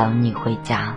等你回家。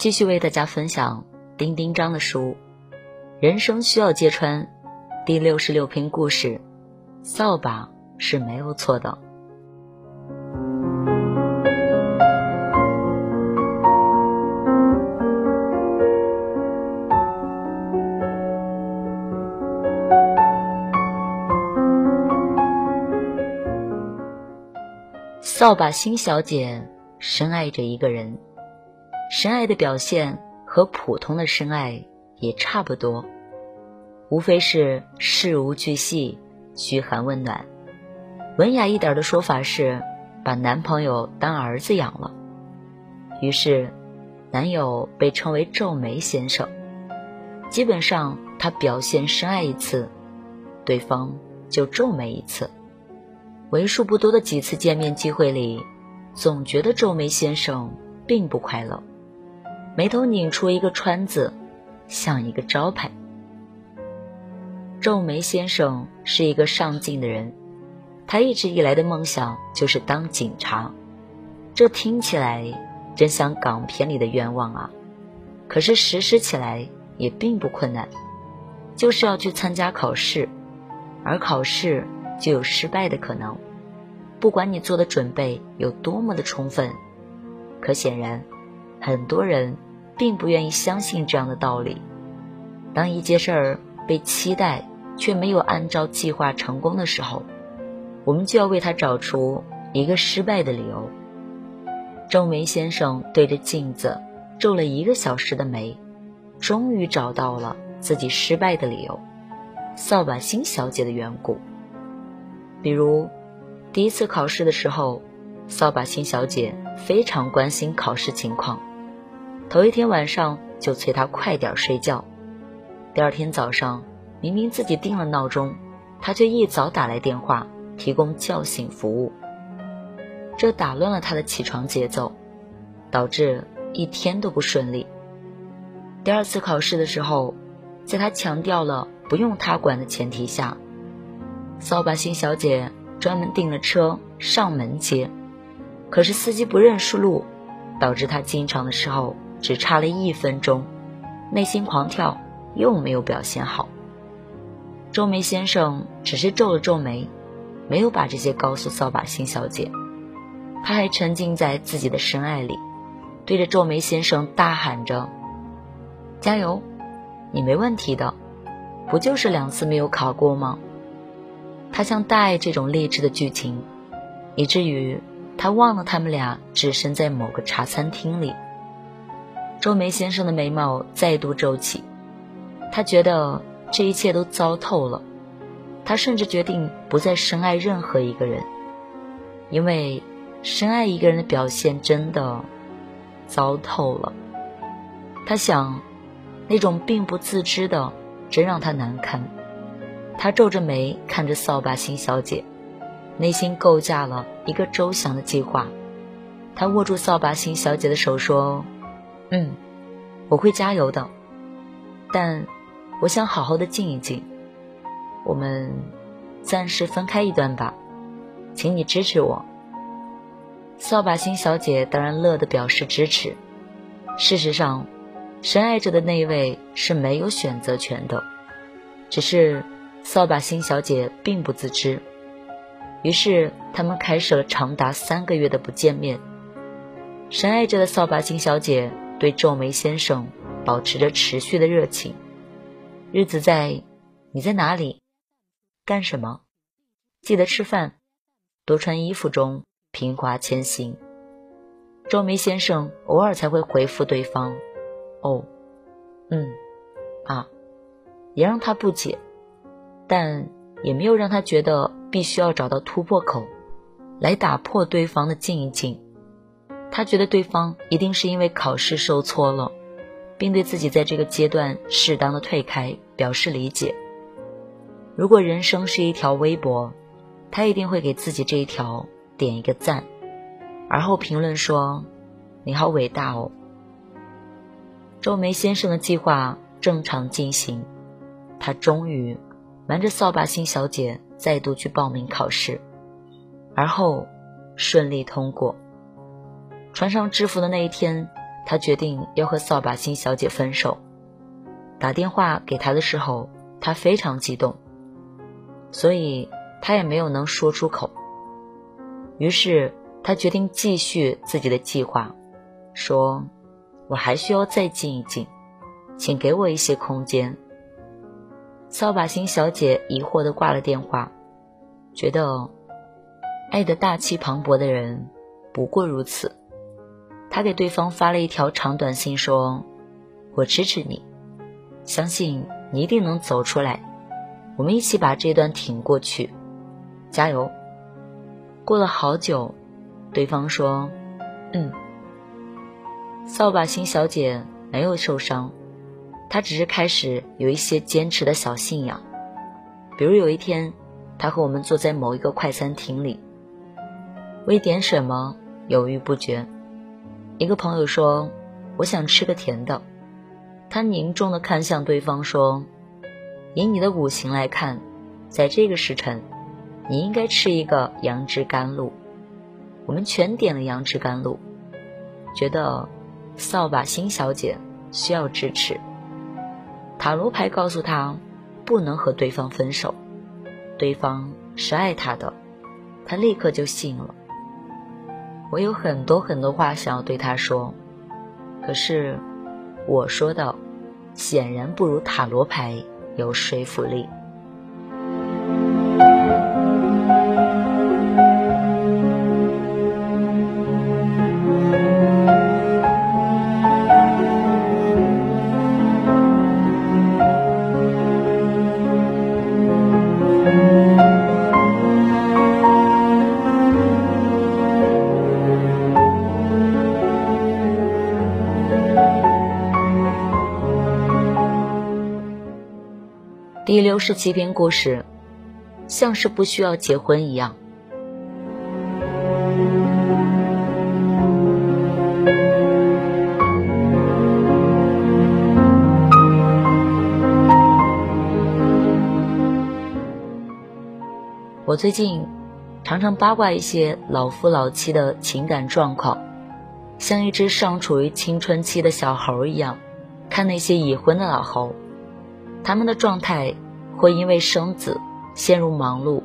继续为大家分享丁丁张的书人生需要揭穿第六十六篇故事扫把是没有错的扫把星小姐深爱着一个人深爱的表现和普通的深爱也差不多，无非是事无巨细、嘘寒问暖。文雅一点的说法是，把男朋友当儿子养了。于是，男友被称为皱眉先生。基本上，他表现深爱一次，对方就皱眉一次。为数不多的几次见面机会里，总觉得皱眉先生并不快乐，眉头拧出一个川字，像一个招牌。皱眉先生是一个上进的人，他一直以来的梦想就是当警察，这听起来真像港片里的愿望啊！可是实施起来也并不困难，就是要去参加考试，而考试。就有失败的可能，不管你做的准备有多么的充分，可显然，很多人并不愿意相信这样的道理。当一件事儿被期待却没有按照计划成功的时候，我们就要为他找出一个失败的理由。皱眉先生对着镜子皱了一个小时的眉，终于找到了自己失败的理由——扫把星小姐的缘故。比如，第一次考试的时候，扫把星小姐非常关心考试情况，头一天晚上就催他快点睡觉。第二天早上，明明自己定了闹钟，他却一早打来电话提供叫醒服务，这打乱了他的起床节奏，导致一天都不顺利。第二次考试的时候，在他强调了不用他管的前提下。扫把星小姐专门订了车上门接，可是司机不认识路，导致他进场的时候只差了一分钟，内心狂跳，又没有表现好。皱眉先生只是皱了皱眉，没有把这些告诉扫把星小姐，他还沉浸在自己的深爱里，对着皱眉先生大喊着：“加油，你没问题的，不就是两次没有考过吗？”他像大爱这种励志的剧情，以至于他忘了他们俩置身在某个茶餐厅里。周梅先生的眉毛再度皱起，他觉得这一切都糟透了。他甚至决定不再深爱任何一个人，因为深爱一个人的表现真的糟透了。他想，那种并不自知的，真让他难堪。他皱着眉看着扫把星小姐，内心构架了一个周详的计划。他握住扫把星小姐的手说：“嗯，我会加油的，但我想好好的静一静。我们暂时分开一段吧，请你支持我。”扫把星小姐当然乐得表示支持。事实上，深爱着的那位是没有选择权的，只是。扫把星小姐并不自知，于是他们开始了长达三个月的不见面。深爱着的扫把星小姐对皱眉先生保持着持续的热情。日子在，你在哪里？干什么？记得吃饭，多穿衣服中平滑前行。皱眉先生偶尔才会回复对方：“哦，嗯，啊”，也让他不解。但也没有让他觉得必须要找到突破口，来打破对方的静一静。他觉得对方一定是因为考试受挫了，并对自己在这个阶段适当的退开表示理解。如果人生是一条微博，他一定会给自己这一条点一个赞，而后评论说：“你好伟大哦。”周梅先生的计划正常进行，他终于。瞒着扫把星小姐再度去报名考试，而后顺利通过。穿上制服的那一天，他决定要和扫把星小姐分手。打电话给她的时候，他非常激动，所以他也没有能说出口。于是他决定继续自己的计划，说：“我还需要再静一静，请给我一些空间。”扫把星小姐疑惑的挂了电话，觉得爱的大气磅礴的人不过如此。他给对方发了一条长短信，说：“我支持你，相信你一定能走出来，我们一起把这段挺过去，加油。”过了好久，对方说：“嗯。”扫把星小姐没有受伤，她只是开始有一些坚持的小信仰。比如有一天，她和我们坐在某一个快餐厅里，为点什么犹豫不决。一个朋友说：“我想吃个甜的。”他凝重地看向对方说：“以你的五行来看，在这个时辰，你应该吃一个杨枝甘露。”我们全点了杨枝甘露，觉得。扫把星小姐需要支持。塔罗牌告诉她，不能和对方分手，对方是爱她的，她立刻就信了。我有很多很多话想要对他说，可是我说的显然不如塔罗牌有说服力。第六十七篇故事，像是不需要结婚一样。我最近常常八卦一些老夫老妻的情感状况，像一只尚处于青春期的小猴一样，看那些已婚的老猴。他们的状态会因为生子陷入忙碌，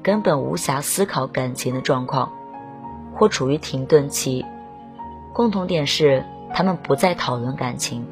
根本无暇思考感情的状况，或处于停顿期。共同点是，他们不再讨论感情，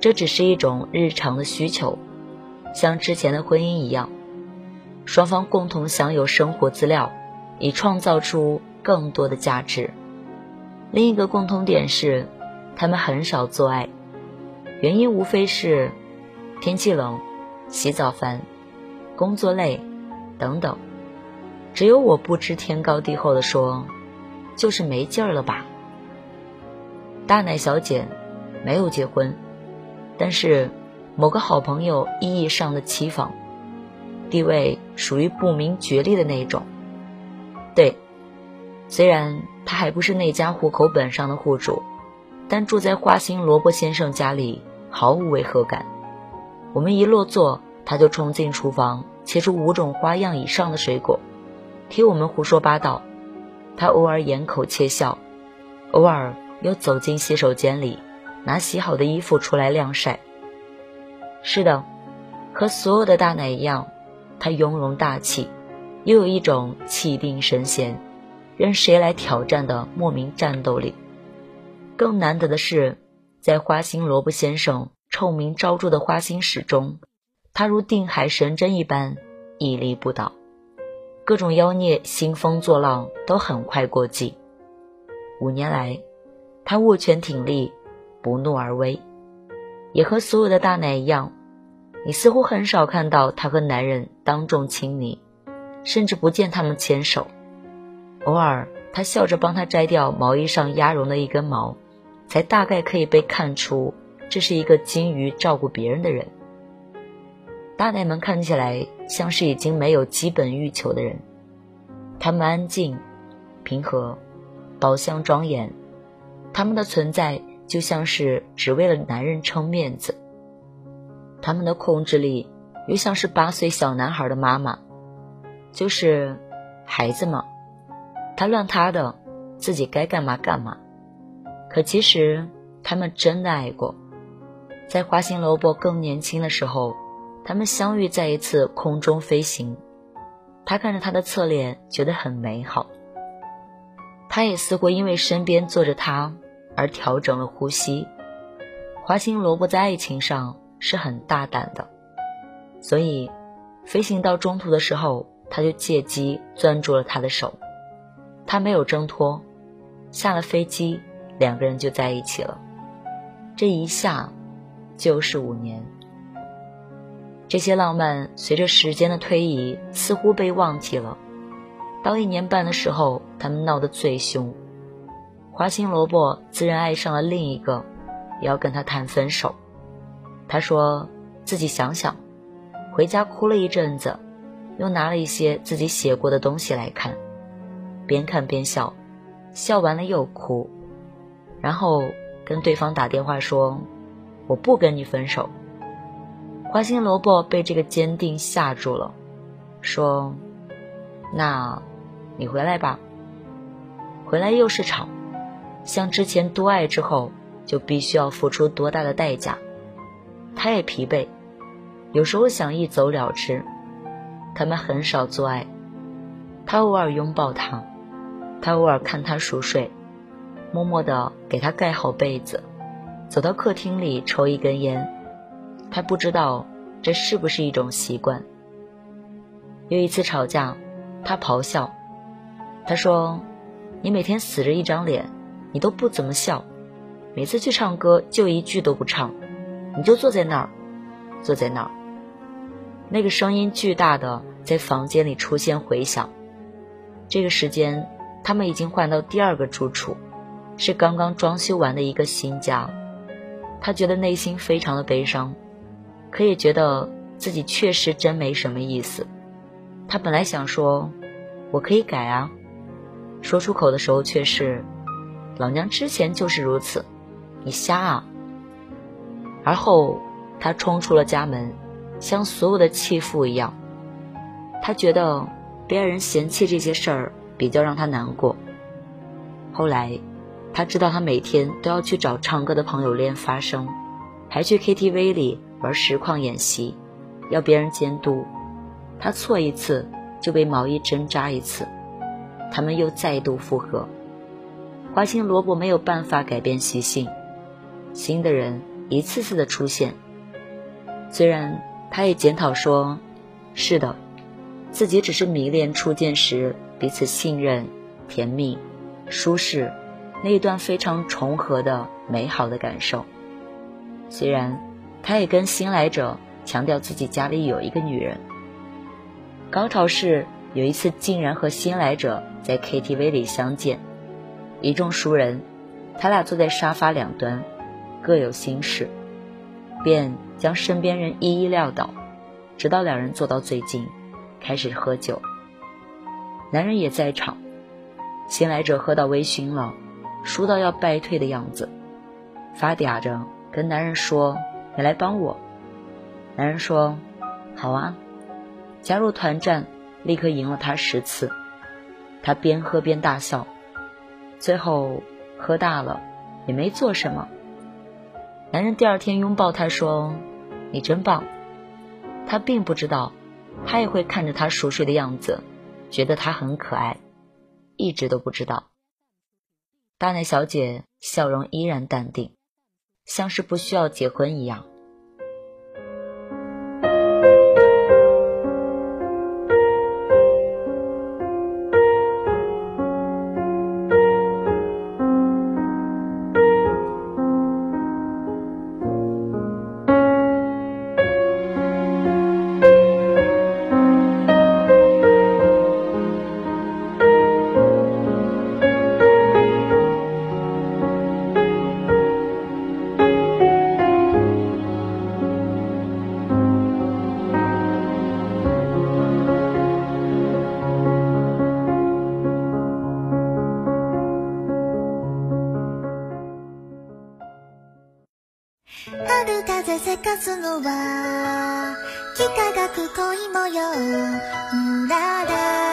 这只是一种日常的需求，像之前的婚姻一样，双方共同享有生活资料，以创造出更多的价值。另一个共同点是，他们很少做爱，原因无非是。天气冷，洗澡烦，工作累，等等，只有我不知天高地厚的说，就是没劲儿了吧。大奶小姐没有结婚，但是某个好朋友意义上的妻房，地位属于不明觉厉的那种。对，虽然她还不是那家户口本上的户主，但住在花心萝卜先生家里毫无违和感。我们一落座，他就冲进厨房，切出五种花样以上的水果，听我们胡说八道。他偶尔掩口窃笑，偶尔又走进洗手间里，拿洗好的衣服出来晾晒。是的，和所有的大奶一样，他雍容大气，又有一种气定神闲，任谁来挑战的莫名战斗力。更难得的是，在花心萝卜先生。臭名昭著的花心始终，他如定海神针一般屹立不倒，各种妖孽兴风作浪都很快过季。五年来，他握拳挺立，不怒而威，也和所有的大奶一样，你似乎很少看到他和男人当众亲昵，甚至不见他们牵手。偶尔，他笑着帮他摘掉毛衣上压绒的一根毛，才大概可以被看出。这是一个精于照顾别人的人。大奶们看起来像是已经没有基本欲求的人，他们安静、平和、宝相庄严，他们的存在就像是只为了男人撑面子。他们的控制力又像是八岁小男孩的妈妈，就是孩子嘛，他乱他的，自己该干嘛干嘛。可其实他们真的爱过。在花心萝卜更年轻的时候，他们相遇在一次空中飞行。他看着他的侧脸，觉得很美好。他也似乎因为身边坐着他而调整了呼吸。花心萝卜在爱情上是很大胆的，所以飞行到中途的时候，他就借机攥住了他的手，他没有挣脱，下了飞机，两个人就在一起了。这一下就是五年。这些浪漫随着时间的推移，似乎被忘记了。到一年半的时候，他们闹得最凶。花心萝卜自然爱上了另一个，也要跟他谈分手。他说自己想想，回家哭了一阵子，又拿了一些自己写过的东西来看，边看边笑，笑完了又哭，然后跟对方打电话说：“我不跟你分手。”花心萝卜被这个坚定吓住了，说：“那，你回来吧。”回来又是吵，像之前多爱之后就必须要付出多大的代价。他也疲惫，有时候想一走了之。他们很少做爱，他偶尔拥抱他，他偶尔看他熟睡，默默的给他盖好被子，走到客厅里抽一根烟。他不知道这是不是一种习惯。有一次吵架，他咆哮，他说：“你每天死着一张脸，你都不怎么笑，每次去唱歌就一句都不唱，你就坐在那儿，坐在那儿。”那个声音巨大的在房间里出现回响。这个时间，他们已经换到第二个住处，是刚刚装修完的一个新家。他觉得内心非常的悲伤。可也觉得自己确实真没什么意思。他本来想说：“我可以改啊。”说出口的时候却是：“老娘之前就是如此，你瞎啊！”而后他冲出了家门，像所有的弃妇一样。他觉得别人嫌弃这些事儿比较让他难过。后来他知道他每天都要去找唱歌的朋友练发声，还去 KTV 里。玩实况演习，要别人监督，他错一次就被毛衣针扎一次，他们又再度复合。花心萝卜没有办法改变习性，新的人一次次的出现。虽然他也检讨说：“是的，自己只是迷恋初见时彼此信任、甜蜜、舒适那一段非常重合的美好的感受。”虽然。他也跟新来者强调自己家里有一个女人。高潮是有一次竟然和新来者在 KTV 里相见，一众熟人，他俩坐在沙发两端，各有心事，便将身边人一一撂倒，直到两人坐到最近，开始喝酒。男人也在场，新来者喝到微醺了，输到要败退的样子，发嗲着跟男人说。你来帮我，男人说：“好啊。”加入团战，立刻赢了他十次。他边喝边大笑，最后喝大了也没做什么。男人第二天拥抱他说：“你真棒。”他并不知道，他也会看着他熟睡的样子，觉得他很可爱，一直都不知道。大内小姐笑容依然淡定。像是不需要结婚一样。春風せかすのは幾何学恋模様だら